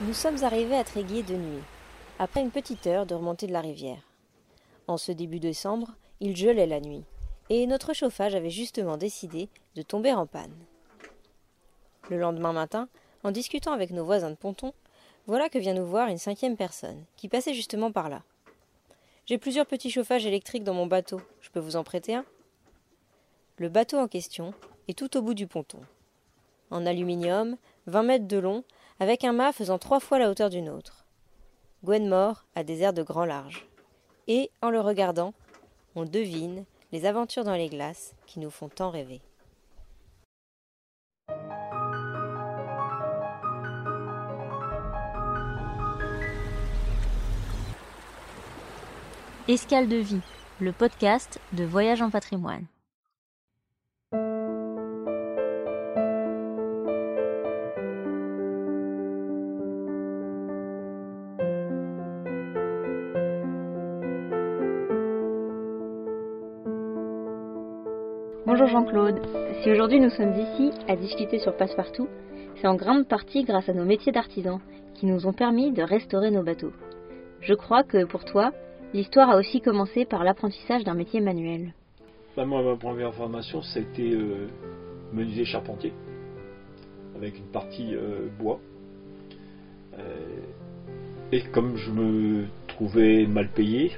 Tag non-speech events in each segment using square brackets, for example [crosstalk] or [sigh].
Nous sommes arrivés à Tréguier de nuit, après une petite heure de remontée de la rivière. En ce début décembre, il gelait la nuit, et notre chauffage avait justement décidé de tomber en panne. Le lendemain matin, en discutant avec nos voisins de ponton, voilà que vient nous voir une cinquième personne, qui passait justement par là. J'ai plusieurs petits chauffages électriques dans mon bateau, je peux vous en prêter un Le bateau en question est tout au bout du ponton. En aluminium, vingt mètres de long, avec un mât faisant trois fois la hauteur d'une autre. Gwenmore a des airs de grand large. Et, en le regardant, on devine les aventures dans les glaces qui nous font tant rêver. Escale de vie, le podcast de Voyage en patrimoine. Bonjour Jean-Claude. Si aujourd'hui nous sommes ici à discuter sur Passepartout, c'est en grande partie grâce à nos métiers d'artisans qui nous ont permis de restaurer nos bateaux. Je crois que pour toi, l'histoire a aussi commencé par l'apprentissage d'un métier manuel. Bah, moi, ma première formation, c'était euh, menuisier charpentier, avec une partie euh, bois. Euh, et comme je me trouvais mal payé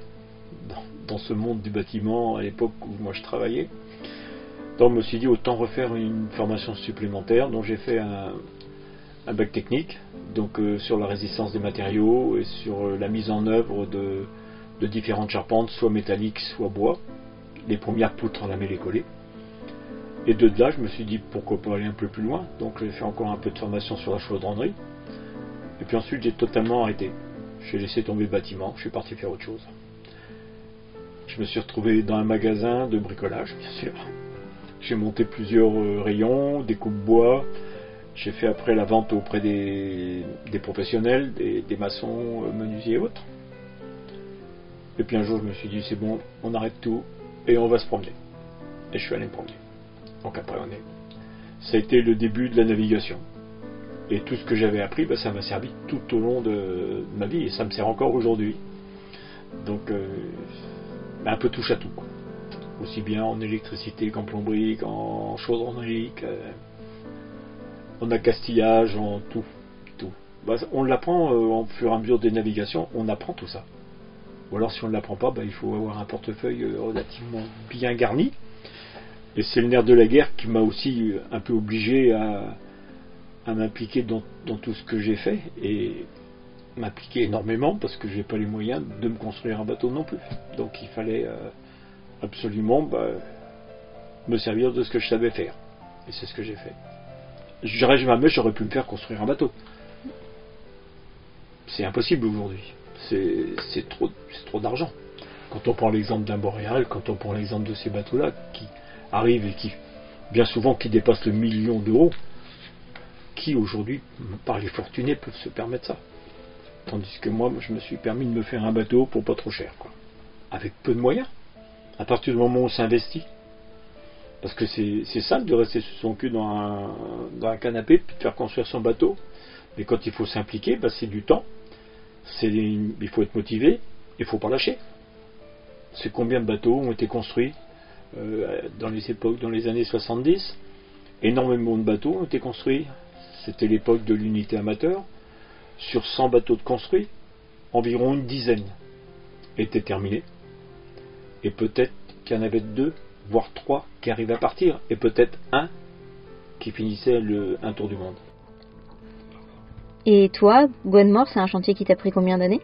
dans, dans ce monde du bâtiment à l'époque où moi je travaillais, donc je me suis dit autant refaire une formation supplémentaire, donc j'ai fait un, bac technique, donc euh, sur la résistance des matériaux et sur euh, la mise en œuvre de, différentes charpentes, soit métalliques, soit bois. Les premières poutres, mis les collées. Et de là, je me suis dit pourquoi pas aller un peu plus loin. Donc j'ai fait encore un peu de formation sur la chaudronnerie. Et puis ensuite, j'ai totalement arrêté. J'ai laissé tomber le bâtiment, je suis parti faire autre chose. Je me suis retrouvé dans un magasin de bricolage, bien sûr. J'ai monté plusieurs euh, rayons, des coupes bois. J'ai fait après la vente auprès des, professionnels, des, maçons, euh, menuisiers et autres. Et puis un jour, je me suis dit, c'est bon, on arrête tout et on va se promener. Et je suis allé me promener. Donc après, on est. Ça a été le début de la navigation. Et tout ce que j'avais appris, bah, ça m'a servi tout au long de ma vie et ça me sert encore aujourd'hui. Donc, euh, un peu touche à tout. Aussi bien en électricité qu'en plomberie, qu'en chaudronnerie, en accastillage, en tout. tout. Bah, on l'apprend euh, au fur et à mesure des navigations, on apprend tout ça. Ou alors si on ne l'apprend pas, bah, il faut avoir un portefeuille euh, relativement bien garni. Et c'est le nerf de la guerre qui m'a aussi euh, un peu obligé à, m'impliquer dans, dans tout ce que j'ai fait et m'impliquer énormément parce que j'ai pas les moyens de me construire un bateau non plus. Donc il fallait euh, absolument bah, me servir de ce que je savais faire. Et c'est ce que j'ai fait. J'aurais jamais j'aurais pu me faire construire un bateau. C'est impossible aujourd'hui. C'est trop, trop d'argent. Quand on prend l'exemple d'un boréal, quand on prend l'exemple de ces bateaux-là qui arrivent et qui, bien souvent, qui dépassent le million d'euros, qui aujourd'hui, par les fortunés, peuvent se permettre ça. Tandis que moi, je me suis permis de me faire un bateau pour pas trop cher, quoi. Avec peu de moyens. À partir du moment où on s'investit. Parce que c'est simple de rester sur son cul dans un, canapé puis de faire construire son bateau. Mais quand il faut s'impliquer, bah, c'est du temps. Il faut être motivé. Il faut pas lâcher. C'est combien de bateaux ont été construits euh, dans les époques, dans les années 70 Énormément de bateaux ont été construits. C'était l'époque de l'unité amateur. Sur 100 bateaux de construits, environ une dizaine étaient terminés. Et peut-être qu'il y en avait deux, voire trois qui arrivaient à partir. Et peut-être un qui finissait le, un tour du monde. Et toi, Gwenmore, c'est un chantier qui t'a pris combien d'années?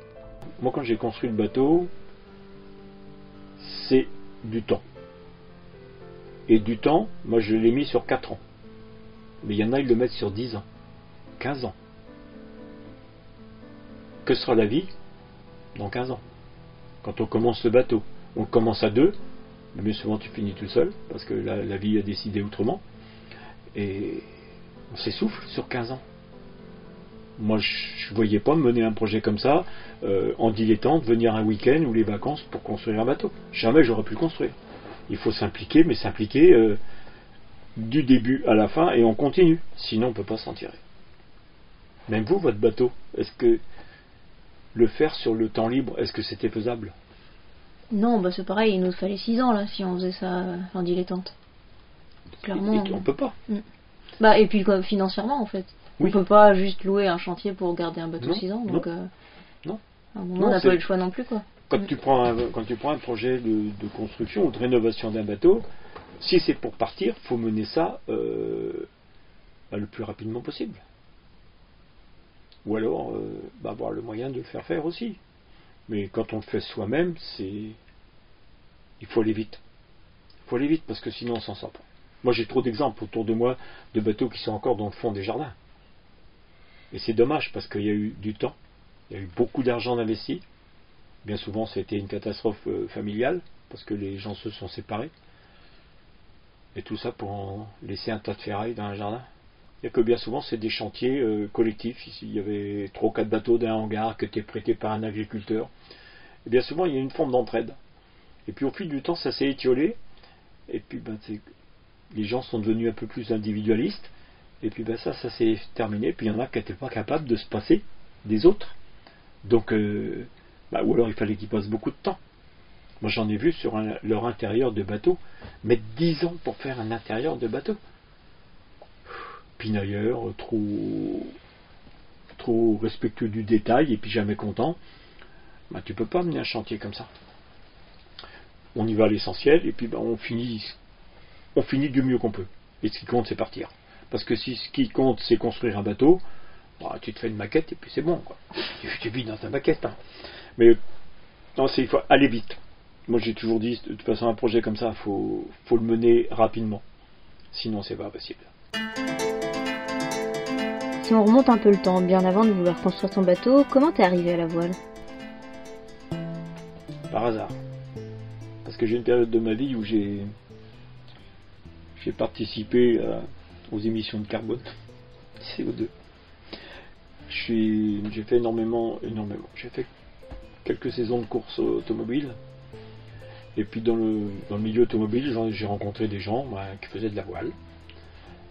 Moi, quand j'ai construit le bateau, c'est du temps. Et du temps, moi, je l'ai mis sur 4 ans. Mais il y en a, ils le mettent sur 10 ans, 15 ans. Que sera la vie? Dans 15 ans Quand on commence le bateau, on commence à deux, mais souvent tu finis tout seul, parce que la, la vie a décidé autrement. Et on s'essouffle sur 15 ans. Moi, je ne voyais pas mener un projet comme ça, euh, en dilettante, venir un week-end ou les vacances pour construire un bateau. Jamais j'aurais pu le construire. Il faut s'impliquer, mais s'impliquer euh, du début à la fin et on continue. Sinon, on ne peut pas s'en tirer. Même vous, votre bateau, est-ce que le faire sur le temps libre, est-ce que c'était faisable? Non, bah c'est pareil, il nous fallait 6 ans là si on faisait ça euh, en dilettante. Clairement. Et- et on peut pas. Bah et puis quoi, financièrement en fait. Oui. On peut pas juste louer un chantier pour garder un bateau Non, 6 ans, non, donc euh, non. à un moment Non, on n'a pas eu le choix non plus quoi. Quand Mm. tu prends un, quand tu prends un projet de, de construction ou de rénovation d'un bateau, si c'est pour partir, faut mener ça euh, bah, le plus rapidement possible. Ou alors euh, bah, avoir le moyen de le faire faire aussi. Mais quand on le fait soi-même, c'est il faut aller vite. Il faut aller vite parce que sinon on s'en sort pas. Moi j'ai trop d'exemples autour de moi de bateaux qui sont encore dans le fond des jardins. Et c'est dommage parce qu'il y a eu du temps, il y a eu beaucoup d'argent investi. Bien souvent, c'était une catastrophe euh, familiale, parce que les gens se sont séparés. Et tout ça pour laisser un tas de ferraille dans un jardin. Que bien souvent, c'est des chantiers euh, collectifs. Ici, il y avait trois ou quatre bateaux d'un hangar qui étaient prêtés par un agriculteur. Et bien souvent, il y a une forme d'entraide. Et puis au fil du temps, ça s'est étiolé. Et puis, ben, les gens sont devenus un peu plus individualistes. Et puis, ben, ça, ça s'est terminé. Puis il y en a qui n'étaient pas capables de se passer des autres. Donc, euh, bah, ou alors il fallait qu'ils passent beaucoup de temps. Moi j'en ai vu sur leur intérieur de bateau, mettre 10 ans pour faire un intérieur de bateau. Pinailleur, trop, trop respectueux du détail et puis jamais content. Bah, tu peux pas mener un chantier comme ça. On y va à l'essentiel et puis bah, on finit on finit du mieux qu'on peut. Et ce qui compte c'est partir. Parce que si ce qui compte c'est construire un bateau, bah, tu te fais une maquette et puis c'est bon. Quoi. Tu, tu vis dans ta maquette. hein. Mais non, il faut aller vite. Moi j'ai toujours dit, de toute façon un projet comme ça, faut, faut le mener rapidement. Sinon c'est pas possible. Si on remonte un peu le temps, bien avant de vouloir construire ton bateau, comment t'es arrivé à la voile? Par hasard. Parce que j'ai une période de ma vie où j'ai j'ai participé à- aux émissions de carbone, [laughs] CO2. Je suis- J'ai fait énormément, énormément. J'ai fait quelques saisons de course automobile. Et puis dans le, dans le milieu automobile, j'ai rencontré des gens bah, qui faisaient de la voile.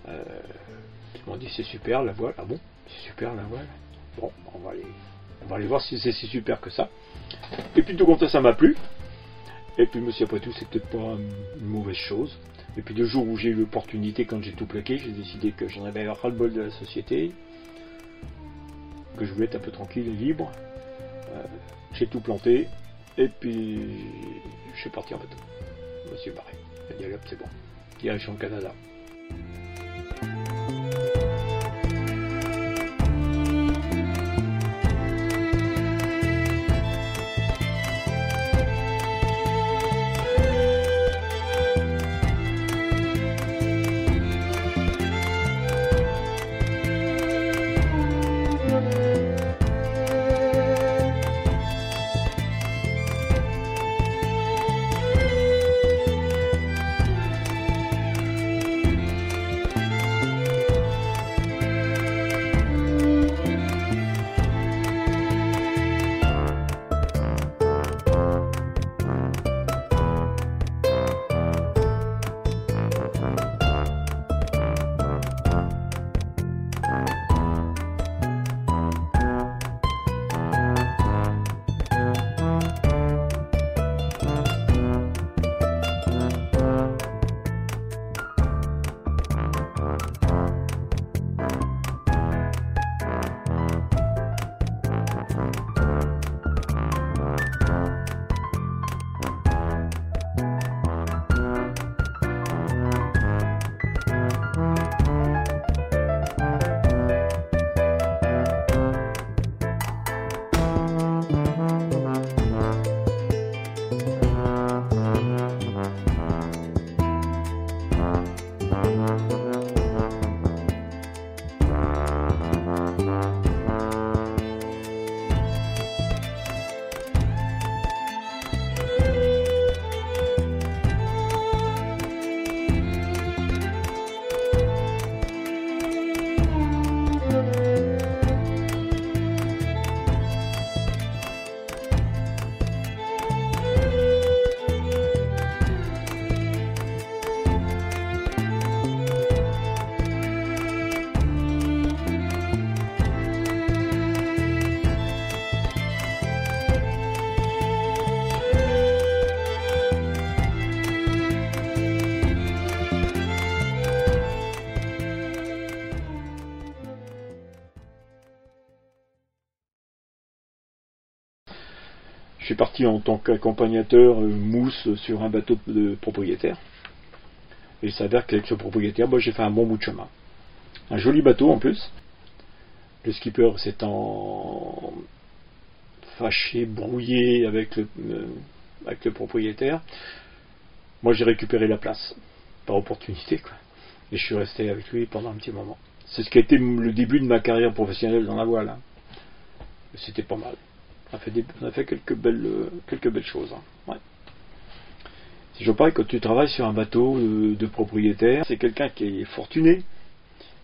Euh, ils m'ont dit c'est super la voile. Ah bon C'est super la voile Bon, on va aller, on va aller voir si c'est si super que ça. Et puis tout compte fait, ça m'a plu. Et puis dit, après tout, c'est peut-être pas une mauvaise chose. Et puis le jour où j'ai eu l'opportunité, quand j'ai tout plaqué, j'ai décidé que j'en avais ras-le-bol de la société, que je voulais être un peu tranquille et libre. Euh, j'ai tout planté, et puis je suis parti en bateau. Suis barré. J'ai dit, c'est bon. Direction le Canada. Parti en tant qu'accompagnateur euh, mousse sur un bateau de propriétaire. Et il s'avère qu'avec ce propriétaire, moi j'ai fait un bon bout de chemin. Un joli bateau en plus. Le skipper s'étant fâché, brouillé avec le, euh, avec le propriétaire. Moi j'ai récupéré la place, par opportunité quoi. Et je suis resté avec lui pendant un petit moment. C'est ce qui a été le début de ma carrière professionnelle dans la voile. Hein. C'était pas mal. On a fait, quelques, belles, euh, quelques belles choses. Hein. Si je parle, quand tu travailles sur un bateau de, propriétaire, c'est quelqu'un qui est fortuné,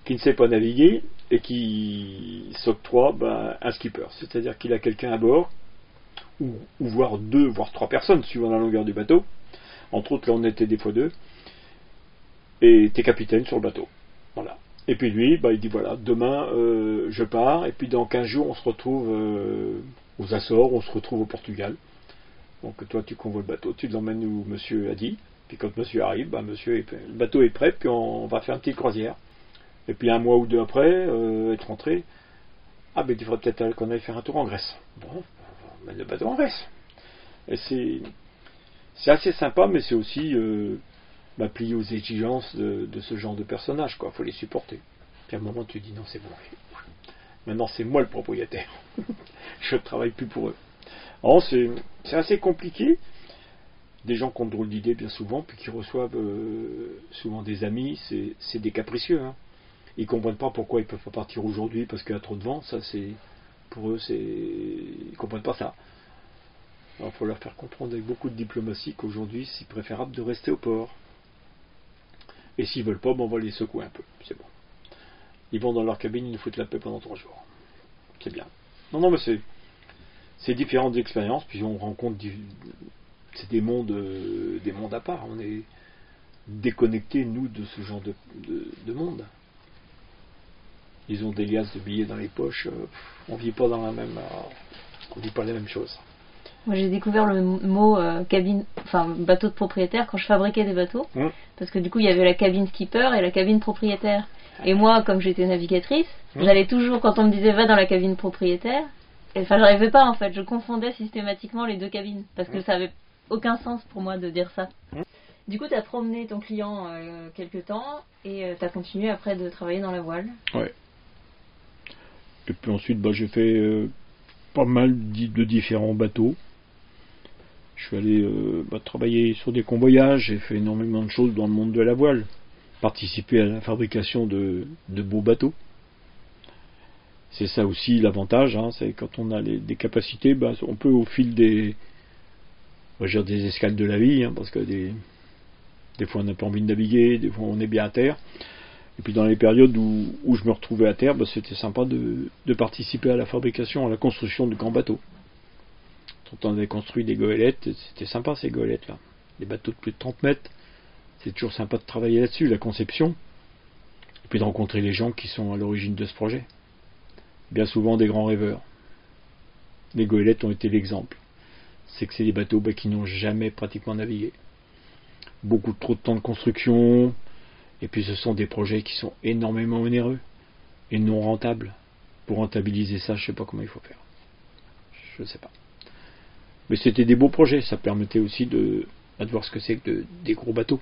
qui ne sait pas naviguer et qui s'octroie ben, un skipper. C'est-à-dire qu'il a quelqu'un à bord, ou, voire deux, voire trois personnes, suivant la longueur du bateau. Entre autres, là on était des fois deux. Et t'es capitaine sur le bateau. Voilà. Et puis lui, bah, il dit voilà, demain euh, je pars, et puis dans 15 jours on se retrouve euh, aux Açores, on se retrouve au Portugal. Donc toi tu convoies le bateau, tu l'emmènes où monsieur a dit, puis quand monsieur arrive, bah, monsieur le bateau est prêt, puis on, va faire une petite croisière. Et puis un mois ou deux après, euh, être rentré, ah ben il faudrait peut-être qu'on aille faire un tour en Grèce. Bon, on mène le bateau en Grèce. C'est, assez sympa, mais c'est aussi plier aux exigences de, ce genre de personnage, quoi. Faut les supporter. Puis à un moment, tu dis non, c'est bon. Maintenant, c'est moi le propriétaire. [laughs] je ne travaille plus pour eux. C'est, assez compliqué. Des gens qui ont de drôles d'idées, bien souvent, puis qui reçoivent euh, souvent des amis, c'est, des capricieux. Hein. Ils comprennent pas pourquoi ils peuvent pas partir aujourd'hui parce qu'il y a trop de vent. Ça, c'est pour eux, ils comprennent pas ça. Il faut leur faire comprendre avec beaucoup de diplomatie qu'aujourd'hui, c'est préférable de rester au port. Et s'ils veulent pas, bon, on va les secouer un peu. C'est bon. Ils vont dans leur cabine, ils nous foutent la paix pendant trois jours. C'est bien. Non, non, mais c'est, c'est différentes expériences, puis on rencontre c'est des mondes, euh, des mondes à part. On est déconnectés, nous, de ce genre de, de, monde. Ils ont des liasses de billets dans les poches. Euh, on vit pas dans la même, euh, on vit pas les mêmes choses. Moi, j'ai découvert le mot euh, cabine, enfin bateau de propriétaire quand je fabriquais des bateaux, mmh. parce que du coup, il y avait la cabine skipper et la cabine propriétaire. Et moi, comme j'étais navigatrice, mmh. j'allais toujours quand on me disait va dans la cabine propriétaire. Enfin, je n'arrivais pas en fait. Je confondais systématiquement les deux cabines parce que mmh. ça avait aucun sens pour moi de dire ça. Du coup, tu as promené ton client euh, quelques temps et euh, tu as continué après de travailler dans la voile. Ouais. Et puis ensuite, bah, j'ai fait pas mal de différents bateaux. Je suis allé euh, bah, travailler sur des convoyages, j'ai fait énormément de choses dans le monde de la voile, participer à la fabrication de, beaux bateaux. C'est ça aussi l'avantage, hein, c'est quand on a des capacités, bah, on peut au fil des, dire des escales de la vie, hein, parce que des, fois on n'a pas envie de naviguer, des fois on est bien à terre. Et puis dans les périodes où, je me retrouvais à terre, bah, c'était sympa de, de, participer à la fabrication, à la construction de grands bateaux on avait construit des goélettes, c'était sympa ces goélettes-là. Des bateaux de plus de 30 mètres. C'est toujours sympa de travailler là-dessus, la conception. Et puis de rencontrer les gens qui sont à l'origine de ce projet. Bien souvent des grands rêveurs. Les goélettes ont été l'exemple. C'est que c'est des bateaux bah, qui n'ont jamais pratiquement navigué. Beaucoup trop de temps de construction. Et puis ce sont des projets qui sont énormément onéreux et non rentables. Pour rentabiliser ça, je ne sais pas comment il faut faire. Je ne sais pas. Mais c'était des beaux projets, ça permettait aussi de, de voir ce que c'est que des gros bateaux.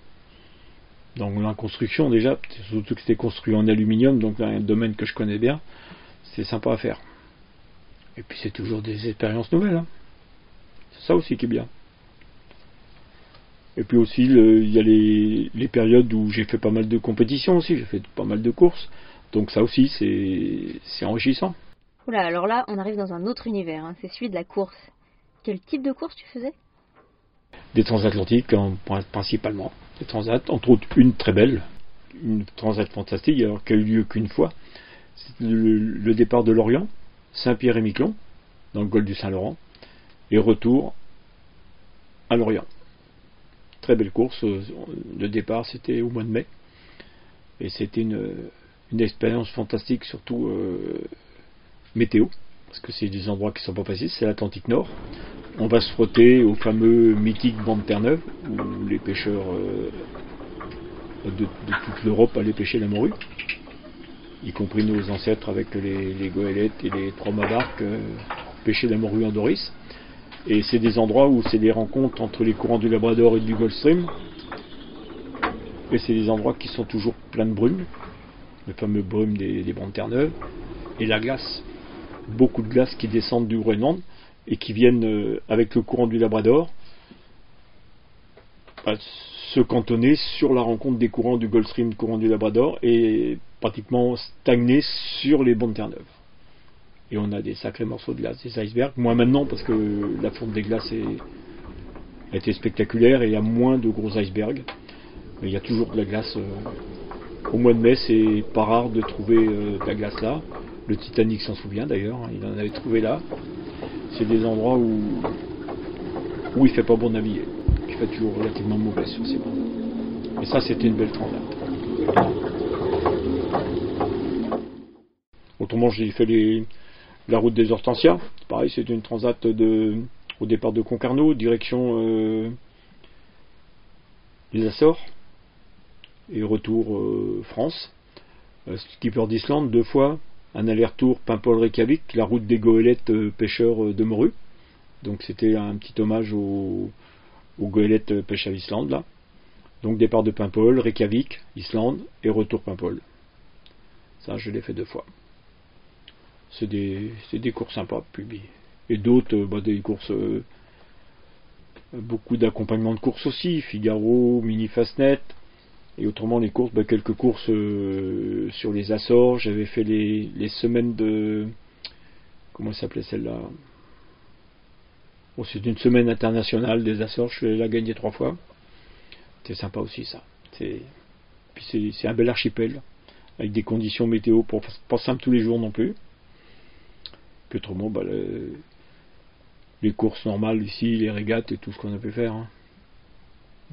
Donc la construction déjà, surtout que c'était construit en aluminium, donc un domaine que je connais bien, c'est sympa à faire. Et puis c'est toujours des expériences nouvelles. Hein. C'est ça aussi qui est bien. Et puis aussi, il y a les, les, périodes où j'ai fait pas mal de compétitions aussi, j'ai fait pas mal de courses. Donc ça aussi, c'est enrichissant. Oula, alors là, on arrive dans un autre univers, hein. c'est celui de la course. Quel type de course tu faisais? Des transatlantiques principalement. Des transats, entre autres une très belle, une transat fantastique, alors qui a eu lieu qu'une fois. C'est le, départ de Lorient, Saint-Pierre et Miquelon, dans le golfe du Saint-Laurent, et retour à Lorient. Très belle course. Le départ, c'était au mois de mai. Et c'était une, expérience fantastique, surtout euh, météo parce que c'est des endroits qui ne sont pas faciles, c'est l'Atlantique Nord. On va se frotter au fameux mythique banc de Terre-Neuve, où les pêcheurs euh, de, toute l'Europe allaient pêcher la morue, y compris nos ancêtres avec les, goélettes et les trois mabarques, euh, pêcher la morue en Doris. Et c'est des endroits où c'est des rencontres entre les courants du Labrador et du Gulf Stream. Et c'est des endroits qui sont toujours pleins de brume, le fameux brume des, des bandes terre-neuve, et la glace. Beaucoup de glace qui descendent du Groenland et qui viennent euh, avec le courant du Labrador se cantonner sur la rencontre des courants du Gulf Stream, courant du Labrador, et pratiquement stagner sur les bandes terre-neuve. Et on a des sacrés morceaux de glace, des icebergs. Moins maintenant parce que la fonte des glaces a été spectaculaire et il y a moins de gros icebergs. Mais il y a toujours de la glace. euh, au mois de mai, c'est pas rare de trouver euh, de la glace là. Le Titanic s'en souvient d'ailleurs, hein, il en avait trouvé là. C'est des endroits où, où il fait pas bon naviguer. Il fait toujours relativement mauvais sur ces bandes. Et ça, c'était une belle transat. Autrement, j'ai fait la route des Hortensias. Pareil, c'est une transat de, au départ de Concarneau, direction euh, les Açores et retour euh, France. Euh, skipper d'Islande deux fois, un aller-retour Paimpol-Reykjavik, la route des goélettes euh, pêcheurs euh, de morue. Donc c'était un petit hommage aux, goélettes euh, pêche à l'Islande là. Donc départ de Paimpol, Reykjavik, Islande et retour Paimpol. Ça je l'ai fait deux fois. C'est des, courses sympas. Puis, et d'autres, bah, des courses beaucoup d'accompagnement de courses aussi, Figaro, Mini Fastnet, et autrement les courses, bah, quelques courses euh, sur les Açores, j'avais fait les, les semaines de... Comment s'appelait celle-là? Bon, C'est une semaine internationale des Açores, je l'ai gagné trois fois. C'est sympa aussi ça. C'est... Puis c'est, un bel archipel, avec des conditions météo pour, pas simple tous les jours non plus. Puis autrement, bah, le- les courses normales ici, les régates et tout ce qu'on a pu faire. hein.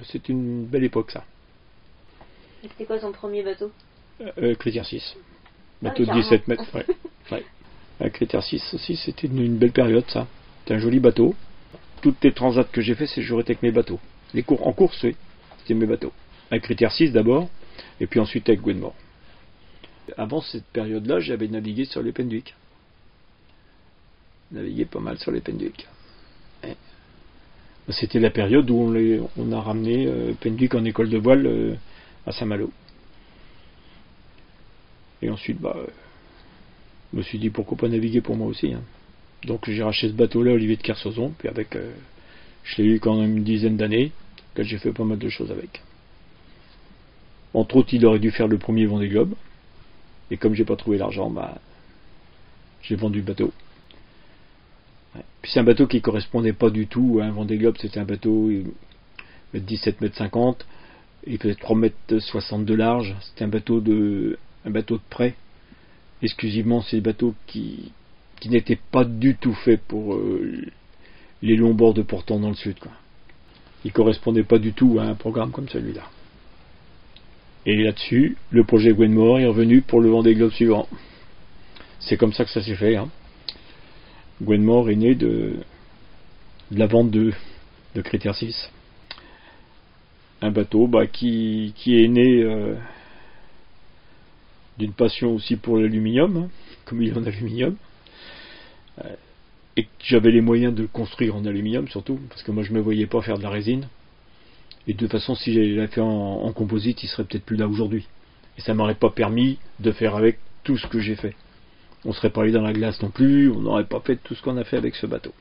C'est une belle époque ça. C'était quoi son premier bateau Euh, Critère 6. Bateau de carrément. 17 mètres. Ouais. [laughs] ouais. Euh, Critère 6 aussi, c'était une, une belle période ça. C'était un joli bateau. Toutes les transats que j'ai fait, c'est toujours été avec mes bateaux. Les cours en course, oui, c'était mes bateaux. Avec Critère 6 d'abord, et puis ensuite avec Gwenmore. Avant cette période-là, j'avais navigué sur les Penduic. Navigué pas mal sur les Penduic. Ouais. C'était la période où on, les- on a ramené euh, Penduic en école de voile euh, à Saint-Malo. Et ensuite, bah, euh, je me suis dit pourquoi pas naviguer pour moi aussi. hein. Donc j'ai racheté ce bateau-là, Olivier de Kersozon, puis avec, euh, je l'ai eu quand même une dizaine d'années, que j'ai fait pas mal de choses avec. Entre autres, il aurait dû faire le premier Vendée Globe, et comme j'ai pas trouvé l'argent, bah, j'ai vendu le bateau. Puis c'est un bateau qui correspondait pas du tout à un Vendée Globe, c'était un bateau il fait 17 mètres 50, il faisait 3 mètres 60 de large, c'était un bateau de un bateau de prêt. Exclusivement ces bateaux qui qui n'étaient pas du tout faits pour euh, les longs bords de portant dans le sud quoi. Il correspondait pas du tout à un programme comme celui-là. Et là-dessus, le projet Gwenmore est revenu pour le Vendée Globe suivant. C'est comme ça que ça s'est fait. Hein. Gwenmore est né de, de la vente de, de Critère 6 un bateau bah, qui, est né euh, d'une passion aussi pour l'aluminium, hein, comme il est en aluminium, Euh, et que j'avais les moyens de le construire en aluminium surtout, parce que moi je me voyais pas faire de la résine. Et de toute façon, si j'avais fait en, en composite, il serait peut-être plus là aujourd'hui. Et ça m'aurait pas permis de faire avec tout ce que j'ai fait. On serait pas allé dans la glace non plus, on n'aurait pas fait tout ce qu'on a fait avec ce bateau.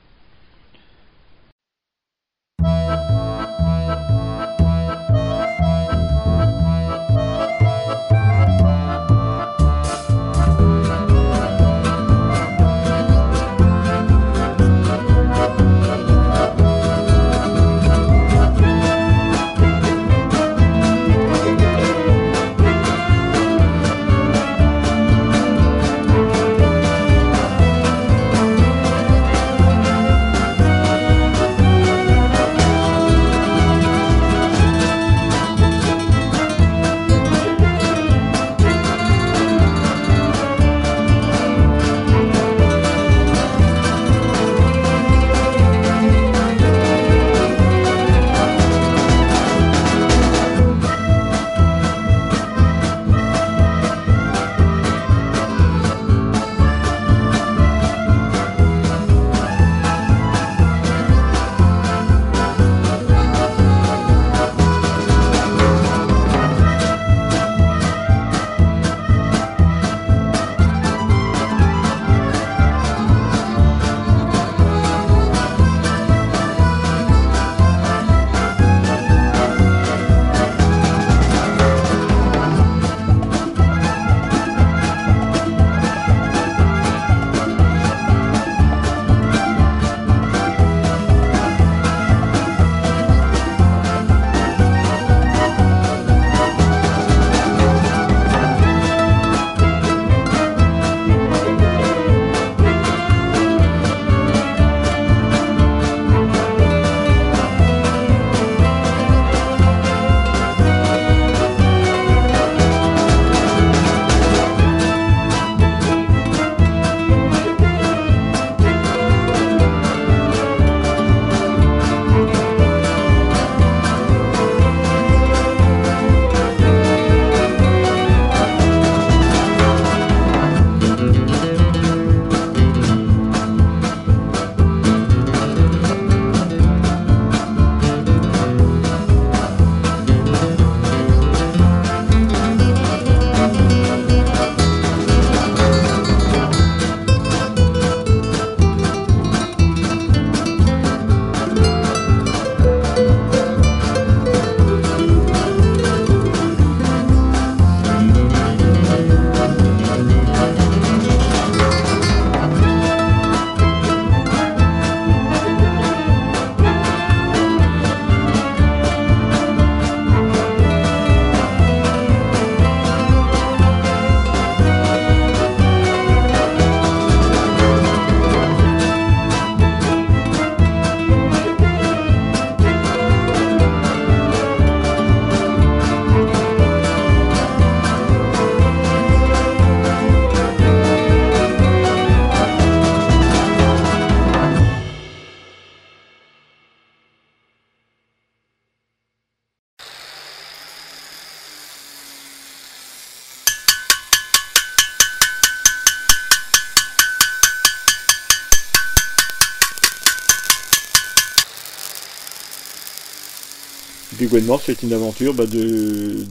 C'est une aventure bah, de,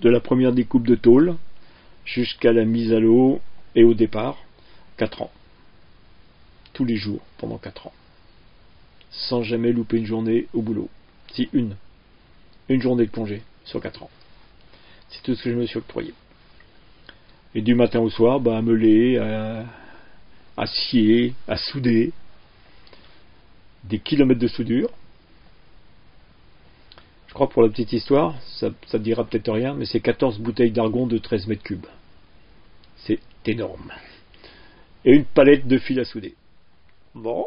de la première découpe de tôle jusqu'à la mise à l'eau et au départ, 4 ans. Tous les jours, pendant 4 ans. Sans jamais louper une journée au boulot. Si, une. Une journée de congé sur 4 ans. C'est tout ce que je me suis octroyé. Et du matin au soir, bah, à meuler, à, à scier, à souder. Des kilomètres de soudure. Je crois pour la petite histoire, ça ne dira peut-être rien, mais c'est 14 bouteilles d'argon de 13 mètres cubes. C'est énorme. Et une palette de fil à souder. Bon.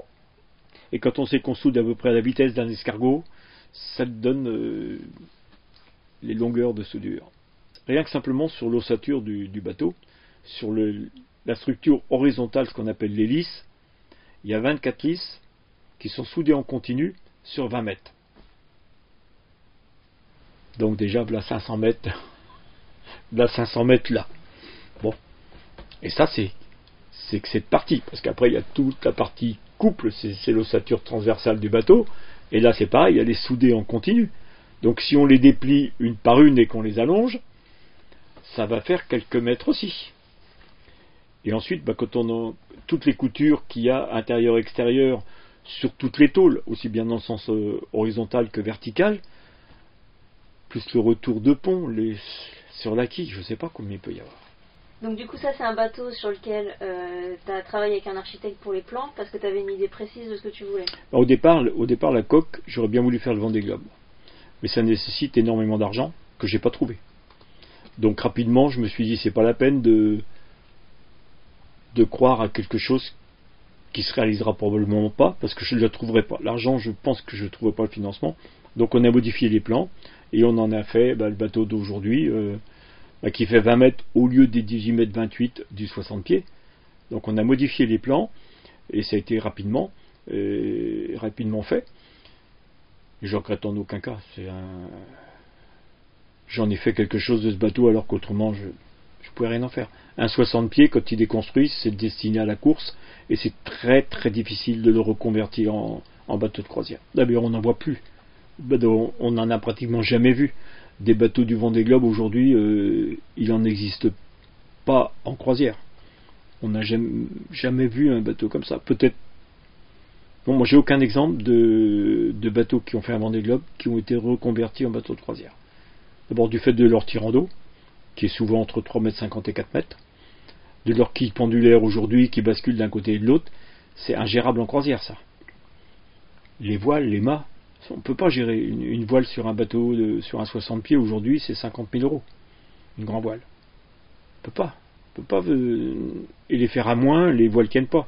Et quand on sait qu'on soude à peu près à la vitesse d'un escargot, ça donne euh, les longueurs de soudure. Rien que simplement sur l'ossature du, bateau, sur la structure horizontale, ce qu'on appelle l'hélice, il y a 24 lisses qui sont soudées en continu sur 20 mètres. Donc déjà, là 500 mètres, là 500 mètres là. Bon. Et ça, c'est, c'est que cette partie, parce qu'après, il y a toute la partie couple, c'est, l'ossature transversale du bateau, et là, c'est pareil, elle est soudée en continu. Donc si on les déplie une par une et qu'on les allonge, ça va faire quelques mètres aussi. Et ensuite, bah, quand on a toutes les coutures qu'il y a intérieur-extérieur sur toutes les tôles, aussi bien dans le sens euh, horizontal que vertical, plus le retour de pont les, sur la quille, je ne sais pas combien il peut y avoir. Donc du coup ça c'est un bateau sur lequel euh, tu as travaillé avec un architecte pour les plans parce que tu avais une idée précise de ce que tu voulais. Bah, au départ, au départ la coque, j'aurais bien voulu faire le Vendée Globe. Mais ça nécessite énormément d'argent que j'ai pas trouvé. Donc rapidement, je me suis dit c'est pas la peine de de croire à quelque chose qui se réalisera probablement pas parce que je ne le trouverai pas. L'argent, je pense que je ne trouverai pas le financement. Donc on a modifié les plans et on en a fait bah, le bateau d'aujourd'hui euh, bah, qui fait 20 mètres au lieu des 18 mètres 28 du 60 pieds. Donc on a modifié les plans et ça a été rapidement, euh, rapidement fait. Je regrette en aucun cas. J'en ai fait quelque chose de ce bateau alors qu'autrement je ne pouvais rien en faire. Un 60 pieds, quand il est construit, c'est destiné à la course et c'est très très difficile de le reconvertir en, en bateau de croisière. D'ailleurs, on n'en voit plus on n'en a pratiquement jamais vu. Des bateaux du Vendée Globe aujourd'hui, euh, il n'en existe pas en croisière. On n'a jamais, vu un bateau comme ça. Peut-être. Bon, moi j'ai aucun exemple de, bateaux qui ont fait un Vendée Globe qui ont été reconvertis en bateaux de croisière. D'abord du fait de leur tirant d'eau, qui est souvent entre 3,50 m et 4 mètres, de leur quille pendulaire aujourd'hui qui bascule d'un côté et de l'autre, c'est ingérable en croisière ça. Les voiles, les mâts, on ne peut pas gérer une, voile sur un bateau sur un 60 pieds aujourd'hui, c'est 50 000 euros. Une grande voile. On peut pas. On peut pas. Euh, et les faire à moins, les voiles tiennent pas.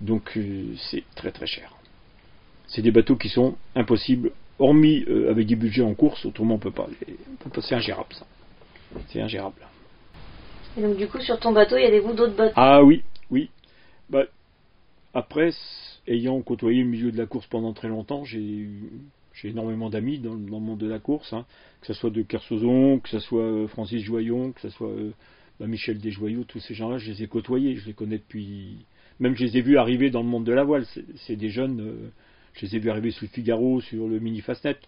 Donc euh, c'est très très cher. C'est des bateaux qui sont impossibles, hormis euh, avec des budgets en course, autrement on peut pas. C'est ingérable ça. C'est ingérable. Et donc du coup sur ton bateau, il y a des vous d'autres bateaux? Ah oui, oui. Bah, après, ayant côtoyé le milieu de la course pendant très longtemps, j'ai énormément d'amis dans, le monde de la course, hein. que ce soit de Kersozon, que ce soit euh, Francis Joyon, que ce soit euh, bah, Michel Desjoyaux, tous ces gens-là, je les ai côtoyés, je les connais depuis. Même je les ai vus arriver dans le monde de la voile. C'est des jeunes, euh, je les ai vus arriver sous Figaro, sur le mini Fastnet.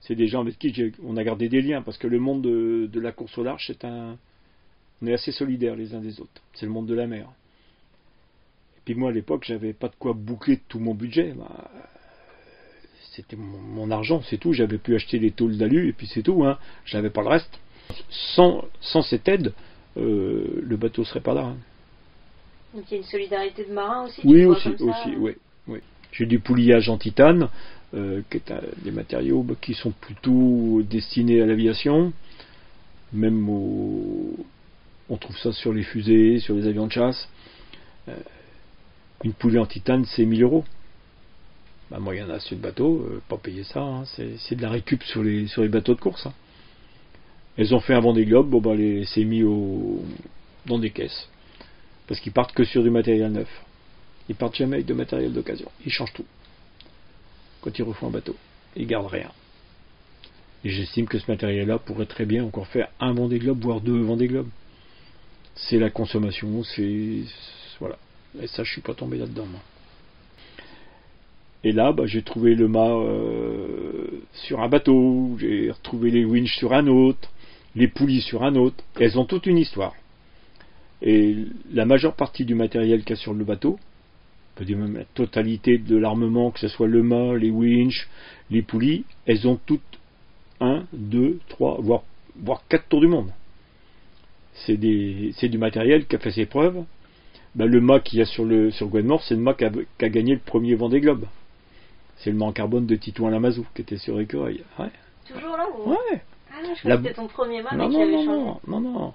C'est des gens avec qui on a gardé des liens, parce que le monde de, de la course au large, c'est un. On est assez solidaires les uns des autres. C'est le monde de la mer. Puis moi à l'époque, j'avais pas de quoi boucler tout mon budget. Bah, c'était mon, argent, c'est tout. J'avais pu acheter les tôles d'alu et puis c'est tout. Hein. J'avais pas le reste. Sans, sans cette aide, euh, le bateau serait pas là. Hein. Donc il y a une solidarité de marins aussi. Oui, aussi, aussi, oui, oui. J'ai du pouliage en titane, euh, qui est des matériaux bah, qui sont plutôt destinés à l'aviation, même au, on trouve ça sur les fusées, sur les avions de chasse. Euh, une poulie en titane, c'est 1000 euros. Bah, moi, il y en a sur le bateau, euh, pas payer ça, hein. c'est de la récup sur les, sur les bateaux de course. Hein. Elles ont fait un Vendée Globe, bon, bah, c'est mis au, dans des caisses. Parce qu'ils partent que sur du matériel neuf. Ils partent jamais avec de matériel d'occasion. Ils changent tout. Quand ils refont un bateau. Ils gardent rien. Et j'estime que ce matériel-là pourrait très bien encore faire un Vendée Globe, voire deux Vendée Globe. C'est la consommation, c'est. Et ça, je suis pas tombé là-dedans, moi. Et là, bah, j'ai trouvé le mât euh, sur un bateau, j'ai retrouvé les winches sur un autre, les poulies sur un autre. Elles ont toute une histoire. Et la majeure partie du matériel qu'il y a sur le bateau, même la totalité de l'armement, que ce soit le mât, les winches, les poulies, elles ont toutes un, deux, trois, voire, voire quatre tours du monde. C'est du matériel qui a fait ses preuves. Ben, le mât qu'il y a sur le sur Gwenmore, c'est le mât qui a, a, gagné le premier Vendée Globe. C'est le mât en carbone de Titouan Lamazou qui était sur Écureuil. Ouais. Toujours là ou... Ouais. Ah je crois que c'était ton premier mât, mais qui avait non, changé. non, non, non.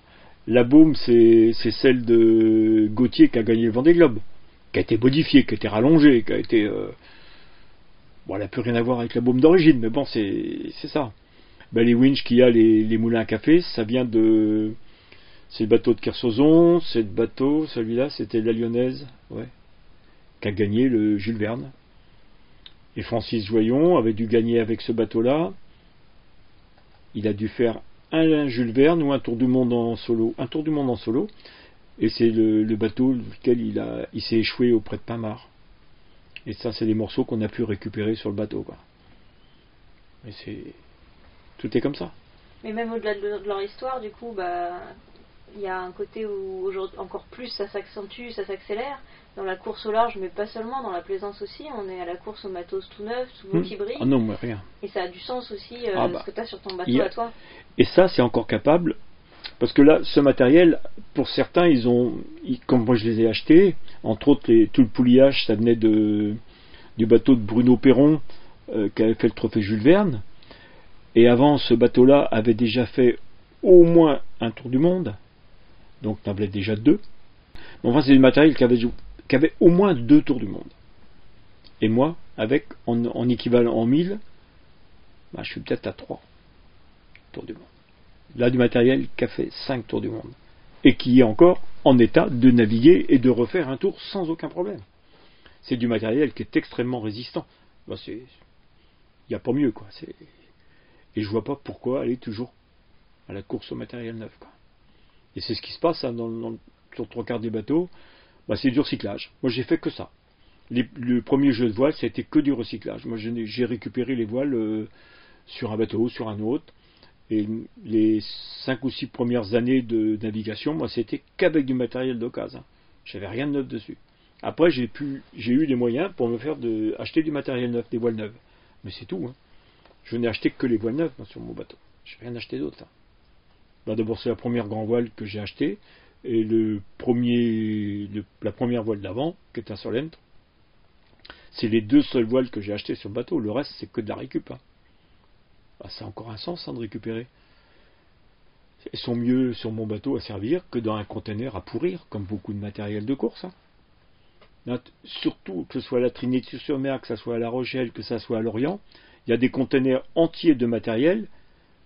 La baume, c'est celle de Gauthier qui a gagné le Vendée Globe, qui a été modifiée, qui a été rallongée, qui a été. euh, Bon, elle n'a plus rien à voir avec la baume d'origine, mais bon, c'est c'est ça. Ben, les winches qu'il y a, les, les moulins à café, ça vient de. C'est le bateau de Kersozon, c'est le bateau, celui-là, c'était la Lyonnaise, ouais, qui a gagné le Jules Verne. Et Francis Joyon avait dû gagner avec ce bateau-là. Il a dû faire un Jules Verne ou un tour du monde en solo. Un tour du monde en solo. Et c'est le, le bateau lequel il, il s'est échoué auprès de Pinmar. Et ça, c'est des morceaux qu'on a pu récupérer sur le bateau. Mais c'est. Tout est comme ça. Mais même au-delà de, de leur histoire, du coup, bah, il y a un côté où aujourd'hui encore plus ça s'accentue, ça s'accélère. Dans la course au large, mais pas seulement, dans la plaisance aussi, on est à la course au matos tout neuf, tout Hmm. qui brille. Ah non, moi rien. Et ça a du sens aussi, euh, Ah bah. ce que tu as sur ton bateau a- à toi. Et ça, c'est encore capable. Parce que là, ce matériel, pour certains, ils ont, ils- comme moi je les ai achetés, entre autres, les, tout le pouliage, ça venait de, du bateau de Bruno Perron, euh, qui avait fait le trophée Jules Verne. Et avant, ce bateau-là avait déjà fait au moins un tour du monde. Donc, il en avait déjà deux. Mais enfin, c'est du matériel qui avait, au moins deux tours du monde. Et moi, avec, en, en équivalent en 1000, bah, je suis peut-être à trois tours du monde là du matériel qui a fait 5 tours du monde et qui est encore en état de naviguer et de refaire un tour sans aucun problème. C'est du matériel qui est extrêmement résistant. Bah, il n'y a pas mieux quoi. Et je vois pas pourquoi aller toujours à la course au matériel neuf. Et c'est ce qui se passe hein, dans, sur trois quarts des bateaux. Bah, c'est du recyclage. Moi j'ai fait que ça. Les- le premier jeu de voile, ça a été que du recyclage. Moi j'ai récupéré les voiles euh, sur un bateau, sur un autre. Et les cinq ou six premières années de navigation, moi, c'était qu'avec du matériel d'occasion. J'avais rien de neuf dessus. Après, j'ai eu les moyens pour me faire de, acheter du matériel neuf, des voiles neuves. Mais c'est tout. hein. Je n'ai acheté que les voiles neuves sur mon bateau. Je n'ai rien acheté d'autre. Bah, D'abord, c'est la première grand voile que j'ai achetée. Et le premier, la première voile d'avant, qui est un Solent, c'est les deux seules voiles que j'ai achetées sur le bateau. Le reste, c'est que de la récup. hein. Bah, ça a encore un sens hein, de récupérer. Elles sont mieux sur mon bateau à servir que dans un conteneur à pourrir, comme beaucoup de matériel de course. hein. Surtout que ce soit à la Trinité-sur-Mer, que ce soit à La Rochelle, que ce soit à Lorient, il y a des conteneurs entiers de matériel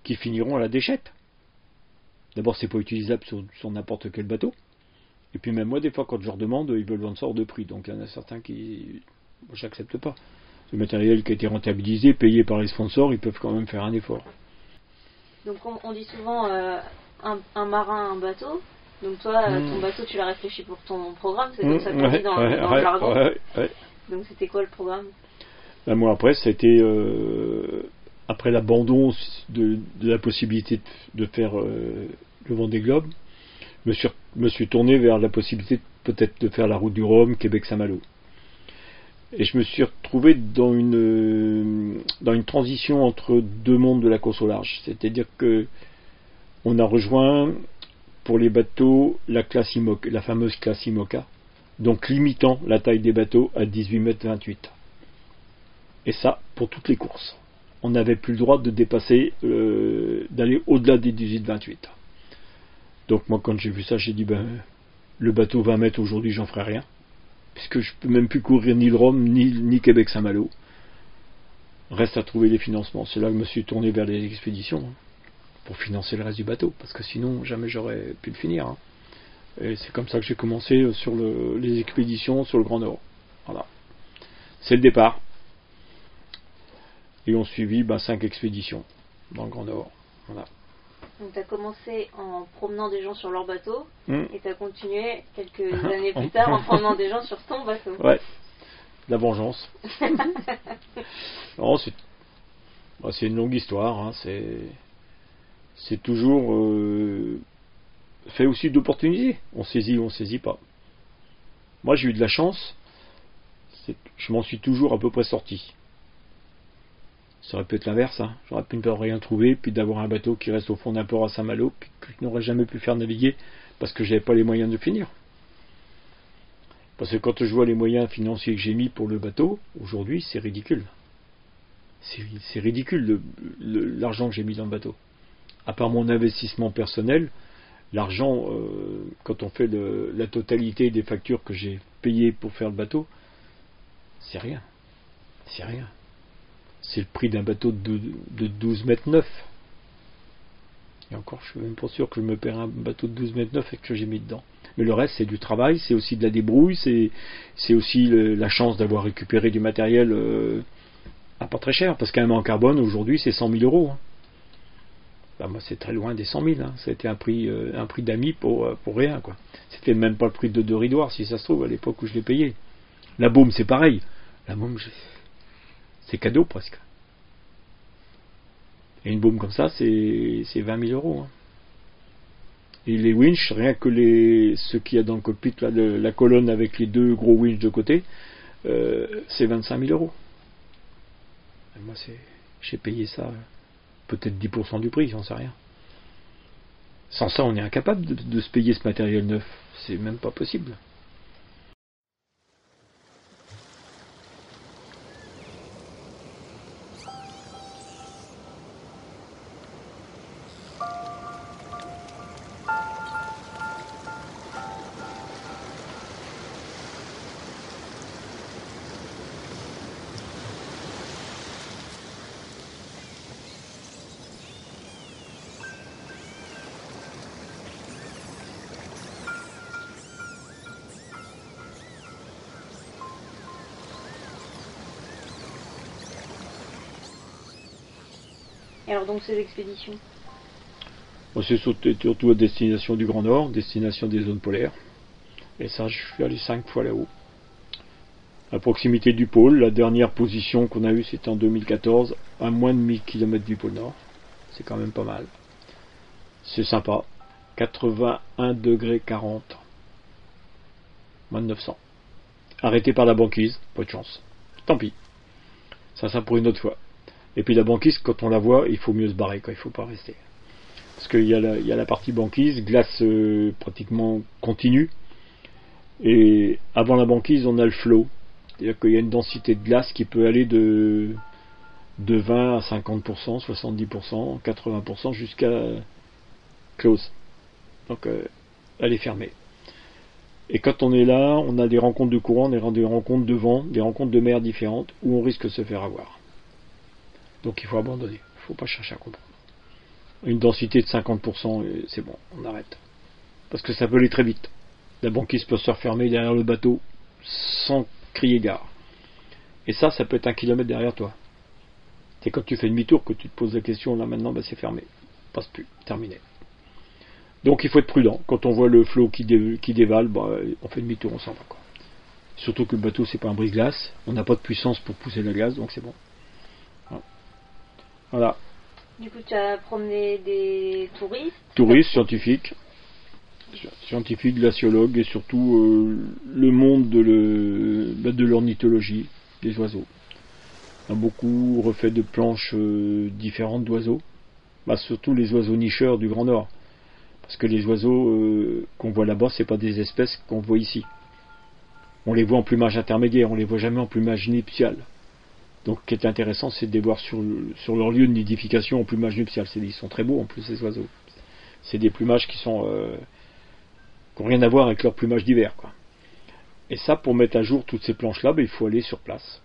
qui finiront à la déchette. D'abord, c'est pas utilisable sur, sur n'importe quel bateau. Et puis même moi, des fois, quand je leur demande, ils veulent vendre ça hors de prix. Donc il y en a certains qui... Moi, j'accepte pas. Le matériel qui a été rentabilisé, payé par les sponsors, ils peuvent quand même faire un effort. Donc on, on dit souvent euh, un, un marin, un bateau. Donc toi, euh, ton bateau, tu l'as réfléchi pour ton programme, c'est comme ça qu'on Ouais, dit dans, ouais, dans ouais, le jargon. Donc c'était quoi le programme? Ben, moi après, c'était euh, après l'abandon de, la possibilité de, faire euh, le Vendée Globe, je me suis, tourné vers la possibilité peut-être de faire la route du Rhum, Québec-Saint-Malo. Et je me suis retrouvé dans une euh, dans une transition entre deux mondes de la course au large. C'est-à-dire que on a rejoint pour les bateaux la classe la fameuse classe IMOCA, donc limitant la taille des bateaux à 18 mètres 28. Et ça, pour toutes les courses. On n'avait plus le droit de dépasser, euh, d'aller au-delà des 18-28. Donc moi, quand j'ai vu ça, j'ai dit, ben, le bateau 20 mètres aujourd'hui, j'en ferai rien. Puisque je peux même plus courir ni le Rhum, ni, ni Québec-Saint-Malo. Reste à trouver les financements. C'est là que je me suis tourné vers les expéditions. hein, pour financer le reste du bateau. Parce que sinon, jamais j'aurais pu le finir. hein. Et c'est comme ça que j'ai commencé euh, sur le- les expéditions sur le Grand Nord. Voilà. C'est le départ. Et on suivit bah, cinq expéditions dans le Grand Nord. Voilà. Donc tu as commencé en promenant des gens sur leur bateau Hmm. et tu as continué quelques [laughs] années plus tard en promenant des gens sur ton bateau. Ouais. La vengeance. [laughs] non, c'est. Bah, c'est une longue histoire. Hein, c'est c'est toujours euh, fait aussi d'opportunités. On saisit ou on saisit pas. Moi, j'ai eu de la chance. Je m'en suis toujours à peu près sorti. Ça aurait pu être l'inverse. Hein. J'aurais pu ne pas rien trouver, puis d'avoir un bateau qui reste au fond d'un port à Saint-Malo, puis que je n'aurais jamais pu faire naviguer parce que j'avais pas les moyens de finir. Parce que quand je vois les moyens financiers que j'ai mis pour le bateau, aujourd'hui, c'est ridicule. C'est ridicule l'argent que j'ai mis dans le bateau. À part mon investissement personnel, l'argent, euh, quand on fait la totalité des factures que j'ai payées pour faire le bateau, c'est rien. C'est rien. C'est le prix d'un bateau de, de 12 mètres 9. Et encore, je suis même pas sûr que je me paierai un bateau de 12 mètres 9 et que j'ai mis dedans. Mais le reste, c'est du travail, c'est aussi de la débrouille, c'est aussi la chance d'avoir récupéré du matériel euh, à pas très cher. Parce qu'un en carbone, aujourd'hui, c'est 100 000 euros. Hein. Bah, moi, c'est très loin des 100 000. Hein. C'était un prix, euh, un prix d'amis pour, euh, pour rien. quoi. C'était même pas le prix de deux ridoirs, si ça se trouve, à l'époque où je l'ai payé. La baume, c'est pareil. La baume, c'est cadeau presque. Et une baume comme ça, c'est 20 000 euros. Hein. Et les winches, rien que les, ce qu'il y a dans le cockpit, la colonne avec les deux gros winches de côté, euh, c'est 25 000 euros. Et moi, j'ai payé ça peut-être 10% du prix, j'en sais rien. Sans ça, on est incapable de se payer ce matériel neuf. C'est même pas possible. Alors donc ces expéditions C'est surtout à destination du Grand Nord, destination des zones polaires. Et ça, je suis allé cinq fois là-haut. À proximité du pôle, la dernière position qu'on a eue, c'était en 2014, à moins de 1000 km du pôle Nord. C'est quand même pas mal. C'est sympa. 81 degrés 40. Moins de 900. Arrêté par la banquise, pas de chance. Tant pis. Ça, ça pour une autre fois. Et puis la banquise, quand on la voit, il faut mieux se barrer, quoi. il faut pas rester. Parce qu'il y, a la, la partie banquise, glace euh, pratiquement continue. Et avant la banquise, on a le flot. C'est-à-dire qu'il y a une densité de glace qui peut aller de, de 20 à 50%, 70%, 80% jusqu'à close. Donc euh, elle est fermée. Et quand on est là, on a des rencontres de courant, des rencontres de vent, des rencontres de mer différentes où on risque de se faire avoir. Donc il faut abandonner. Il ne faut pas chercher à comprendre. Une densité de 50%, c'est bon, on arrête. Parce que ça peut aller très vite. La banquise peut se refermer derrière le bateau sans crier gare. Et ça, ça peut être un kilomètre derrière toi. C'est quand tu fais demi-tour que tu te poses la question, là maintenant, bah, c'est fermé. Passe plus, terminé. Donc il faut être prudent. Quand on voit le flot qui, dévale, bah, on fait demi-tour, on s'en va. Quoi. Surtout que le bateau, c'est pas un brise-glace. On n'a pas de puissance pour pousser la glace, donc c'est bon. Voilà. Du coup, tu as promené des touristes Touristes, scientifiques, scientifiques, glaciologues et surtout euh, le monde de, bah, de l'ornithologie, des oiseaux. On a beaucoup refait de planches euh, différentes d'oiseaux, bah, surtout les oiseaux nicheurs du Grand Nord. Parce que les oiseaux euh, qu'on voit là-bas, c'est pas des espèces qu'on voit ici. On les voit en plumage intermédiaire, on les voit jamais en plumage nuptial. Donc, ce qui est intéressant, c'est de les voir sur, leur lieu de nidification au plumage nuptial. Ils sont très beaux en plus, ces oiseaux. C'est des plumages qui sont euh, qui n'ont rien à voir avec leur plumage d'hiver. Quoi. Et ça, pour mettre à jour toutes ces planches-là, ben, il faut aller sur place.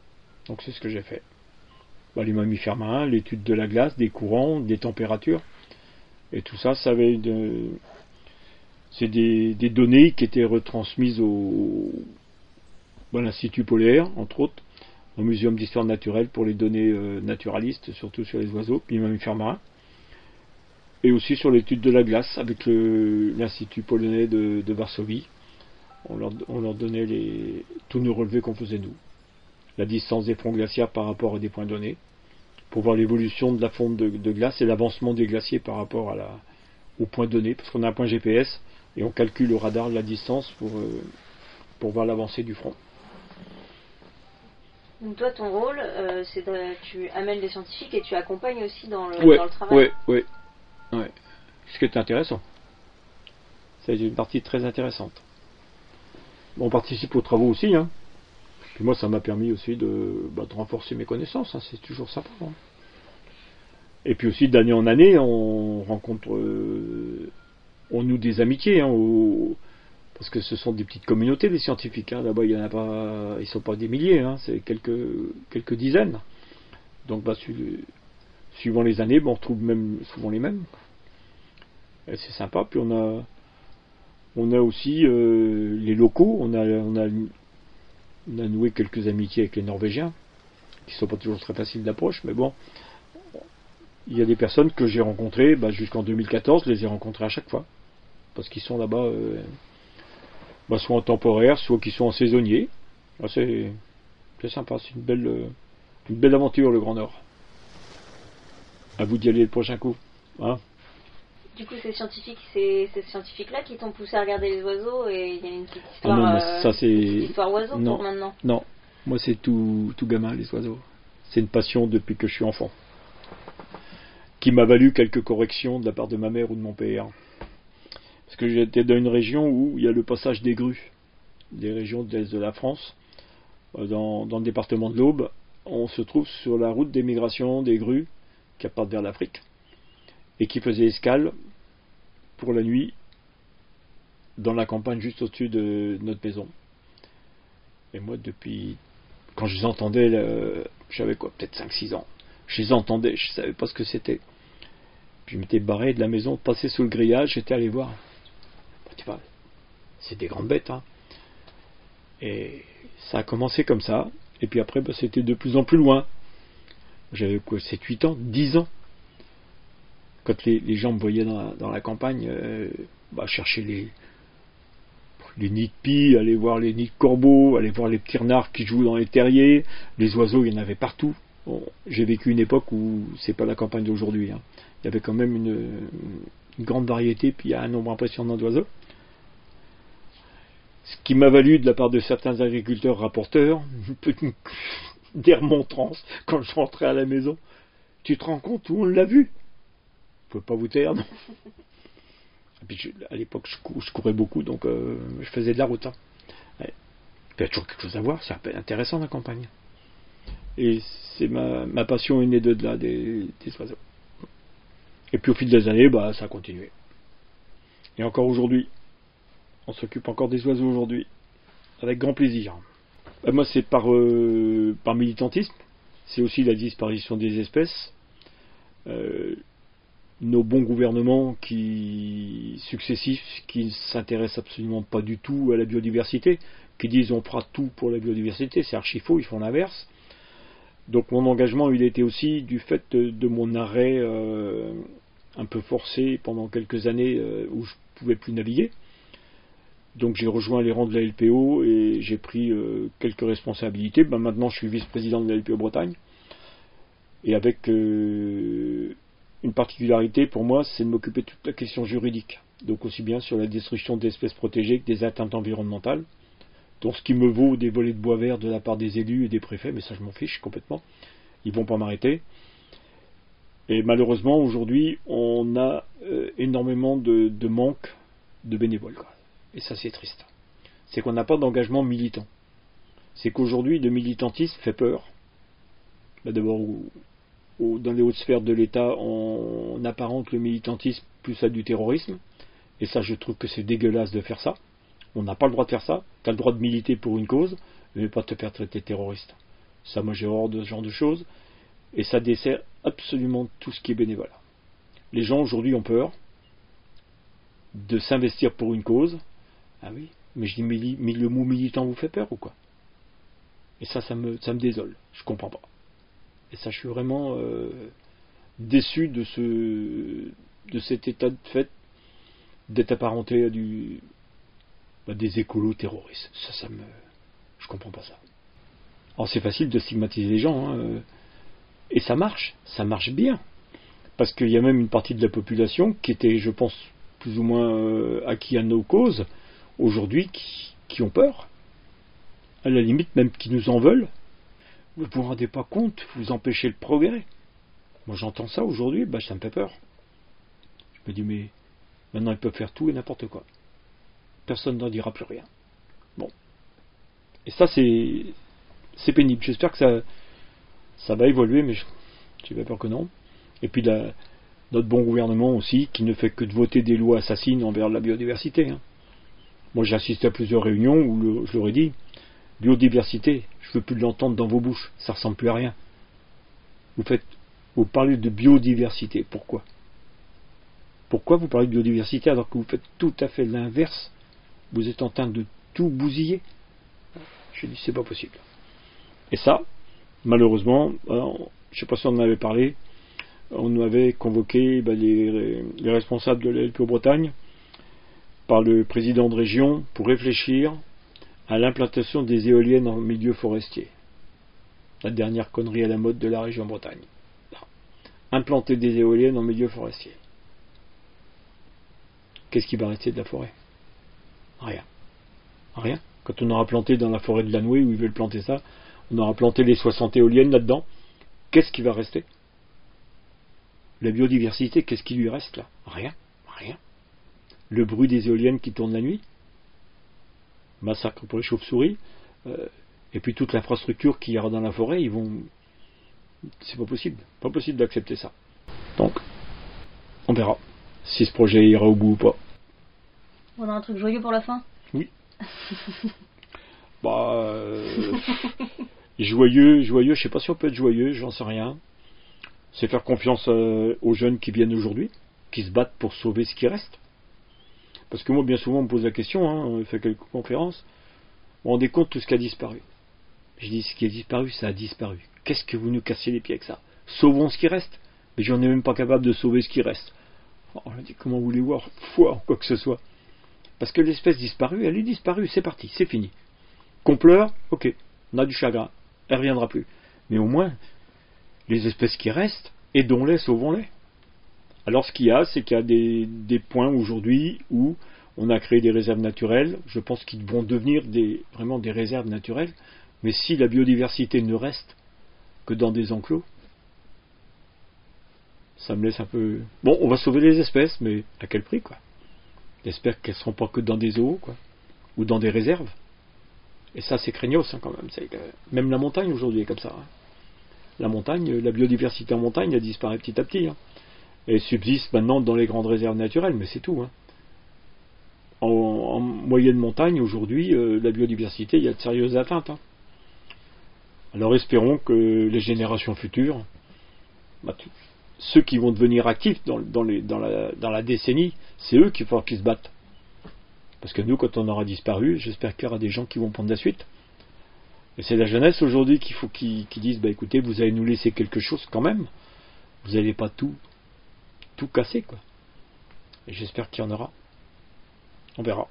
Donc, c'est ce que j'ai fait. Ben, les mammifères marins, l'étude de la glace, des courants, des températures. Et tout ça, ça avait de... c'est des, données qui étaient retransmises au, l'Institut polaire, entre autres au Muséum d'histoire naturelle pour les données euh, naturalistes, surtout sur les oiseaux, puis mammifères marins. Et aussi sur l'étude de la glace avec l'Institut polonais de, Varsovie. On leur, donnait tous nos relevés qu'on faisait nous. La distance des fronts glaciaires par rapport à des points donnés. pour voir l'évolution de la fonte de, glace et l'avancement des glaciers par rapport à la, au point donné, parce qu'on a un point GPS et on calcule au radar la distance euh, pour voir l'avancée du front. Donc toi, ton rôle, euh, c'est que tu amènes des scientifiques et tu accompagnes aussi dans le, dans le travail. Oui, oui, ouais. Ce qui est intéressant. C'est une partie très intéressante. On participe aux travaux aussi, hein. Puis moi, ça m'a permis aussi de, bah, renforcer mes connaissances. Hein. C'est toujours ça. Hein. Et puis aussi, d'année en année, on rencontre, euh, on noue des amitiés, hein, parce que ce sont des petites communautés des scientifiques. Là-bas, il y en a pas, ils sont pas des milliers, c'est quelques quelques dizaines. Donc, bah, suivant les années, on retrouve même souvent les mêmes. Et c'est sympa. Puis on a on a aussi euh, les locaux. On a noué quelques amitiés avec les Norvégiens, qui sont pas toujours très faciles d'approche, mais bon, il y a des personnes que j'ai rencontrées bah, jusqu'en 2014, je les ai rencontrées à chaque fois, parce qu'ils sont là-bas, euh, bah, soit en temporaire, soit qu'ils sont en saisonnier. Ah, c'est sympa, c'est une belle, euh, une belle aventure le Grand Nord. À vous d'y aller le prochain coup. Hein du coup, ces scientifiques, c'est ces scientifiques-là qui t'ont poussé à regarder les oiseaux et il y a une petite histoire, ah non, ça, c'est... histoire oiseau non, pour maintenant. Non, moi c'est tout, tout gamin les oiseaux. C'est une passion depuis que je suis enfant, qui m'a valu quelques corrections de la part de ma mère ou de mon père. Parce que j'étais dans une région où il y a le passage des grues, des régions de l'est de la France, euh, dans, le département de l'Aube. On se trouve sur la route d'émigration des grues qui partent vers l'Afrique et qui faisait escale pour la nuit dans la campagne juste au-dessus de notre maison. Et moi, depuis quand je les entendais, j'avais quoi, peut-être 5-6 ans, je les entendais, je savais pas ce que c'était. Je m'étais barré de la maison, passé sous le grillage, j'étais allé voir. Bah, c'est des grandes bêtes. Hein. Et ça a commencé comme ça. Et puis après, bah, c'était de plus en plus loin. J'avais quoi, 7-8 ans, 10 ans quand les, gens me voyaient dans la, campagne, euh, bah, chercher les, les nids de pie, aller voir les nids de corbeaux, aller voir les petits renards qui jouent dans les terriers, les oiseaux, il y en avait partout. J'ai vécu une époque où c'est pas la campagne d'aujourd'hui. Hein. Il y avait quand même une, grande variété, puis il y a un nombre impressionnant d'oiseaux. Ce qui m'a valu de la part de certains agriculteurs rapporteurs des [laughs] remontrances quand je rentrais à la maison. Tu te rends compte où on l'a vu? Ne pouvez pas vous taire, non? Puis à l'époque, je, courais beaucoup, donc euh, je faisais de la route. Hein. Il y a toujours quelque chose à voir, c'est intéressant la campagne. Et c'est ma, passion est née de là, des, oiseaux. Et puis au fil des années, bah, ça a continué. Et encore aujourd'hui, on s'occupe encore des oiseaux aujourd'hui, avec grand plaisir. Bah, moi, c'est par, euh, par militantisme, c'est aussi la disparition des espèces. Euh, nos bons gouvernements qui successifs qui ne s'intéressent absolument pas du tout à la biodiversité, qui disent on fera tout pour la biodiversité, c'est archi faux, ils font l'inverse. Donc mon engagement il était aussi du fait de, mon arrêt euh, un peu forcé pendant quelques années euh, où je ne pouvais plus naviguer. Donc j'ai rejoint les rangs de la LPO et j'ai pris euh, quelques responsabilités. Ben, maintenant je suis vice-président de la LPO Bretagne. Et avec une particularité pour moi, c'est de m'occuper de toute la question juridique. Donc aussi bien sur la destruction d'espèces protégées que des atteintes environnementales. Donc ce qui me vaut des volets de bois vert de la part des élus et des préfets, mais ça je m'en fiche complètement. Ils vont pas m'arrêter. Et malheureusement aujourd'hui, on a euh, énormément de, manque de bénévoles. Et ça c'est triste. C'est qu'on n'a pas d'engagement militant. C'est qu'aujourd'hui le militantisme fait peur. Bah, d'abord dans les hautes sphères de l'État, on, apparente le militantisme plus à du terrorisme. Et ça, je trouve que c'est dégueulasse de faire ça. On n'a pas le droit de faire ça. Tu as le droit de militer pour une cause, mais pas de te faire traiter terroriste. Ça, moi, j'ai horreur de ce genre de choses. Et ça dessert absolument tout ce qui est bénévole. Les gens aujourd'hui ont peur de s'investir pour une cause. Ah oui, mais je dis, le mot militant vous fait peur ou quoi? Et ça, ça me, désole. Je comprends pas. Et ça, je suis vraiment euh, déçu de ce de cet état de fait d'être apparenté à du des écolos terroristes. Ça, ça me, je comprends pas ça. Alors c'est facile de stigmatiser les gens. Hein. Et ça marche, ça marche bien. Parce qu'il y a même une partie de la population qui était, je pense, plus ou moins euh, acquis à nos causes, aujourd'hui, qui, qui ont peur. À la limite, même qui nous en veulent. Vous ne vous rendez pas compte, vous empêchez le progrès. Moi j'entends ça aujourd'hui, bah, ça me fait peur. Je me dis, mais maintenant ils peuvent faire tout et n'importe quoi. Personne n'en dira plus rien. Bon. Et ça, c'est, c'est pénible. J'espère que ça, ça va évoluer, mais j'ai pas peur que non. Et puis notre bon gouvernement aussi, qui ne fait que de voter des lois assassines envers la biodiversité. Hein. Moi, j'ai assisté à plusieurs réunions où je leur ai dit biodiversité, je veux plus l'entendre dans vos bouches, ça ressemble plus à rien. Vous faites, vous parlez de biodiversité, pourquoi? Pourquoi vous parlez de biodiversité alors que vous faites tout à fait l'inverse? Vous êtes en train de tout bousiller? Je dis c'est pas possible. Et ça, malheureusement, je ne sais pas si on en avait parlé, on avait convoqué ben, les, les, responsables de l'LPO Bretagne par le président de région pour réfléchir à l'implantation des éoliennes en milieu forestier. La dernière connerie à la mode de la région Bretagne. Implanter des éoliennes en milieu forestier. Qu'est-ce qui va rester de la forêt? Rien. Rien. Quand on aura planté dans la forêt de Lanoué, où ils veulent planter ça, on aura planté les 60 éoliennes là-dedans. Qu'est-ce qui va rester? La biodiversité, qu'est-ce qui lui reste là? Rien. Rien. Le bruit des éoliennes qui tournent la nuit Massacre pour les chauves-souris. Euh, et puis toute l'infrastructure qu'il y aura dans la forêt, ils vont. C'est pas possible. Pas possible d'accepter ça. Donc, on verra si ce projet ira au bout ou pas. On a un truc joyeux pour la fin? Oui. [laughs] bah. Euh, joyeux, joyeux, je sais pas si on peut être joyeux, j'en sais rien. C'est faire confiance euh, aux jeunes qui viennent aujourd'hui, qui se battent pour sauver ce qui reste. Parce que moi, bien souvent, on me pose la question, hein, on fait quelques conférences, on rendez compte tout ce qui a disparu. Je dis, ce qui a disparu, ça a disparu. Qu'est-ce que vous nous cassez les pieds avec ça? Sauvons ce qui reste. Mais j'en ai même pas capable de sauver ce qui reste. Oh, je dis, comment voulez-vous voir foi quoi que ce soit? Parce que l'espèce disparue, elle est disparue, c'est parti, c'est fini. Qu'on pleure, ok, on a du chagrin, elle reviendra plus. Mais au moins, les espèces qui restent, aidons-les, sauvons-les. Alors ce qu'il y a, c'est qu'il y a des, points aujourd'hui où on a créé des réserves naturelles. Je pense qu'ils vont devenir vraiment des réserves naturelles. Mais si la biodiversité ne reste que dans des enclos, ça me laisse un peu. Bon, on va sauver les espèces, mais à quel prix, quoi? J'espère qu'elles ne seront pas que dans des eaux, quoi, ou dans des réserves. Et ça, c'est craignos, hein, quand même. Même la montagne aujourd'hui est comme ça. Hein. La montagne, la biodiversité en montagne, elle disparaît petit à petit. Hein et subsiste maintenant dans les grandes réserves naturelles, mais c'est tout. Hein. En, moyenne montagne, aujourd'hui, euh, la biodiversité, il y a de sérieuses atteintes. Hein. Alors espérons que les générations futures, bah, ceux qui vont devenir actifs dans, la, décennie, c'est eux qui qu'ils se battent. Parce que nous, quand on aura disparu, j'espère qu'il y aura des gens qui vont prendre la suite. Et c'est la jeunesse aujourd'hui qu'il faut qu'ils disent bah écoutez, vous allez nous laisser quelque chose quand même. Vous n'allez pas tout tout quoi. J'espère qu'il y en aura. On verra.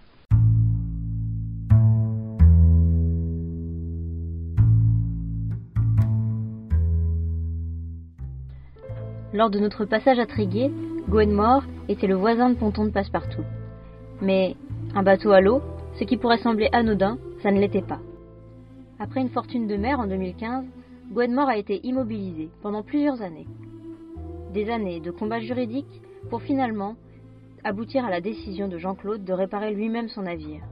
Lors de notre passage à Tréguier, Gwenmore était le voisin de ponton de Passepartout. Mais un bateau à l'eau, ce qui pourrait sembler anodin, ça ne l'était pas. Après une fortune de mer en 2015, Gwenmore a été immobilisé pendant plusieurs années des années de combats juridiques pour finalement aboutir à la décision de Jean-Claude de réparer lui-même son navire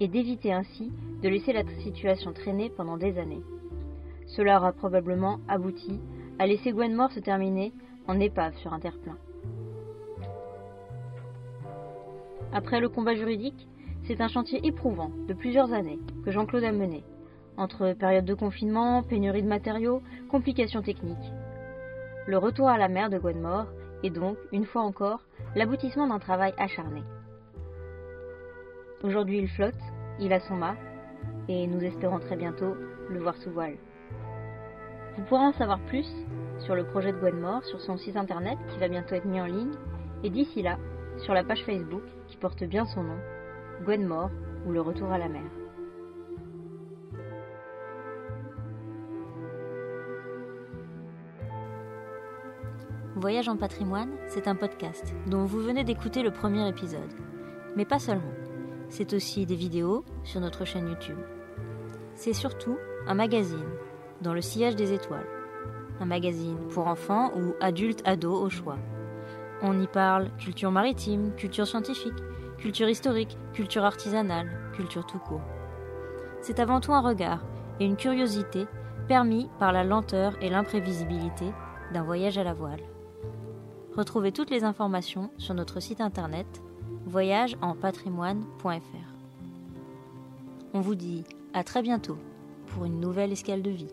et d'éviter ainsi de laisser la situation traîner pendant des années. Cela aura probablement abouti à laisser Gwenmore se terminer en épave sur un terre-plein. Après le combat juridique, c'est un chantier éprouvant de plusieurs années que Jean-Claude a mené, entre période de confinement, pénurie de matériaux, complications techniques. Le retour à la mer de Gwenmore est donc, une fois encore, l'aboutissement d'un travail acharné. Aujourd'hui il flotte, il a son mât, et nous espérons très bientôt le voir sous voile. Vous pourrez en savoir plus sur le projet de Gwenmore sur son site internet qui va bientôt être mis en ligne, et d'ici là, sur la page Facebook qui porte bien son nom, Gwenmore ou le retour à la mer. Voyage en patrimoine, c'est un podcast dont vous venez d'écouter le premier épisode. Mais pas seulement. C'est aussi des vidéos sur notre chaîne YouTube. C'est surtout un magazine, dans le sillage des étoiles. Un magazine pour enfants ou adultes ados au choix. On y parle culture maritime, culture scientifique, culture historique, culture artisanale, culture tout court. C'est avant tout un regard et une curiosité permis par la lenteur et l'imprévisibilité d'un voyage à la voile. Retrouvez toutes les informations sur notre site internet voyageenpatrimoine.fr. On vous dit à très bientôt pour une nouvelle escale de vie.